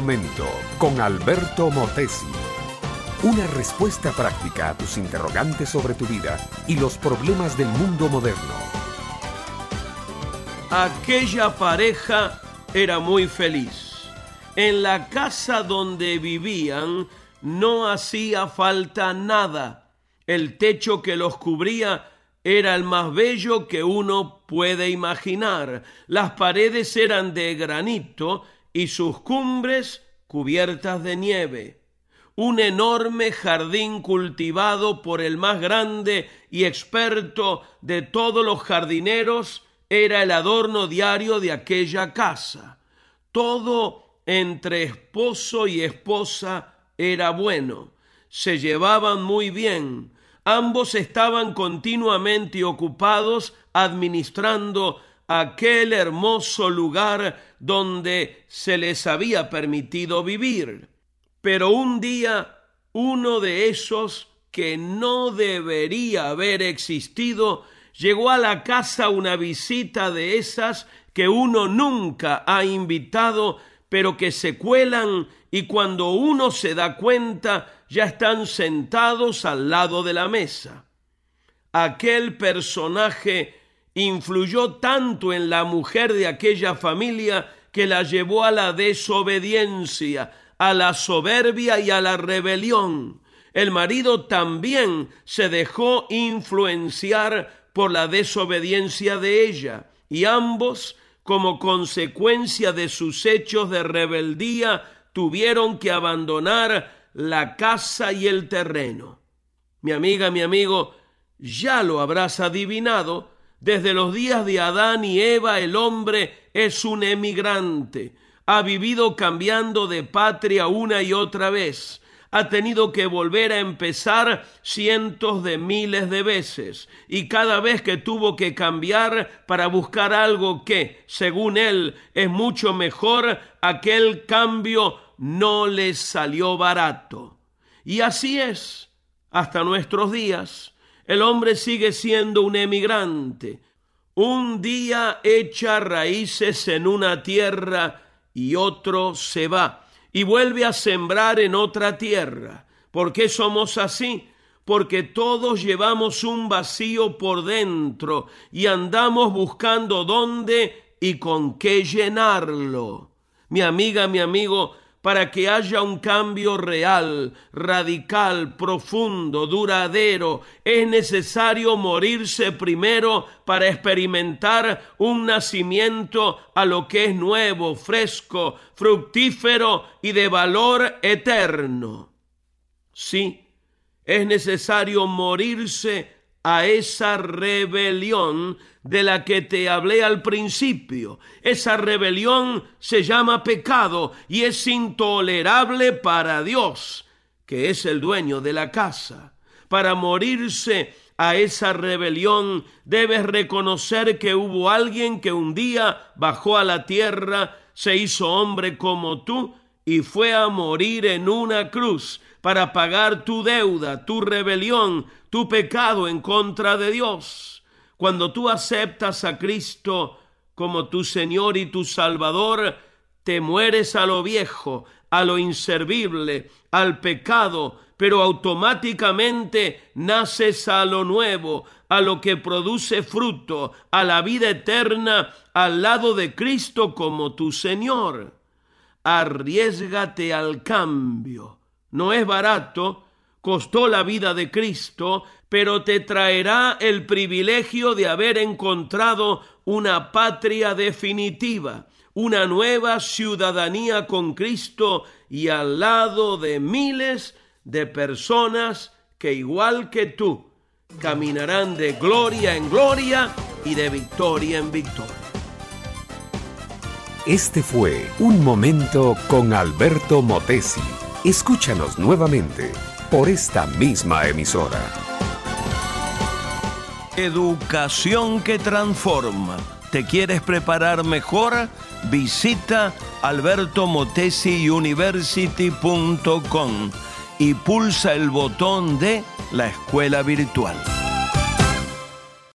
momento con Alberto Motesi. Una respuesta práctica a tus interrogantes sobre tu vida y los problemas del mundo moderno. Aquella pareja era muy feliz. En la casa donde vivían no hacía falta nada. El techo que los cubría era el más bello que uno puede imaginar. Las paredes eran de granito y sus cumbres cubiertas de nieve. Un enorme jardín cultivado por el más grande y experto de todos los jardineros era el adorno diario de aquella casa. Todo entre esposo y esposa era bueno. Se llevaban muy bien. Ambos estaban continuamente ocupados administrando aquel hermoso lugar donde se les había permitido vivir. Pero un día uno de esos que no debería haber existido llegó a la casa una visita de esas que uno nunca ha invitado, pero que se cuelan y cuando uno se da cuenta ya están sentados al lado de la mesa. Aquel personaje influyó tanto en la mujer de aquella familia que la llevó a la desobediencia, a la soberbia y a la rebelión. El marido también se dejó influenciar por la desobediencia de ella, y ambos, como consecuencia de sus hechos de rebeldía, tuvieron que abandonar la casa y el terreno. Mi amiga, mi amigo, ya lo habrás adivinado, desde los días de Adán y Eva el hombre es un emigrante. Ha vivido cambiando de patria una y otra vez. Ha tenido que volver a empezar cientos de miles de veces. Y cada vez que tuvo que cambiar para buscar algo que, según él, es mucho mejor, aquel cambio no le salió barato. Y así es hasta nuestros días el hombre sigue siendo un emigrante. Un día echa raíces en una tierra y otro se va y vuelve a sembrar en otra tierra. ¿Por qué somos así? Porque todos llevamos un vacío por dentro y andamos buscando dónde y con qué llenarlo. Mi amiga, mi amigo, para que haya un cambio real, radical, profundo, duradero, es necesario morirse primero para experimentar un nacimiento a lo que es nuevo, fresco, fructífero y de valor eterno. Sí, es necesario morirse a esa rebelión de la que te hablé al principio. Esa rebelión se llama pecado y es intolerable para Dios, que es el dueño de la casa. Para morirse a esa rebelión debes reconocer que hubo alguien que un día bajó a la tierra, se hizo hombre como tú y fue a morir en una cruz para pagar tu deuda, tu rebelión, tu pecado en contra de Dios. Cuando tú aceptas a Cristo como tu Señor y tu Salvador, te mueres a lo viejo, a lo inservible, al pecado, pero automáticamente naces a lo nuevo, a lo que produce fruto, a la vida eterna, al lado de Cristo como tu Señor. Arriesgate al cambio. No es barato, costó la vida de Cristo, pero te traerá el privilegio de haber encontrado una patria definitiva, una nueva ciudadanía con Cristo y al lado de miles de personas que igual que tú caminarán de gloria en gloria y de victoria en victoria. Este fue Un Momento con Alberto Motesi. Escúchanos nuevamente por esta misma emisora. Educación que transforma. ¿Te quieres preparar mejor? Visita albertomotesiuniversity.com y pulsa el botón de la escuela virtual.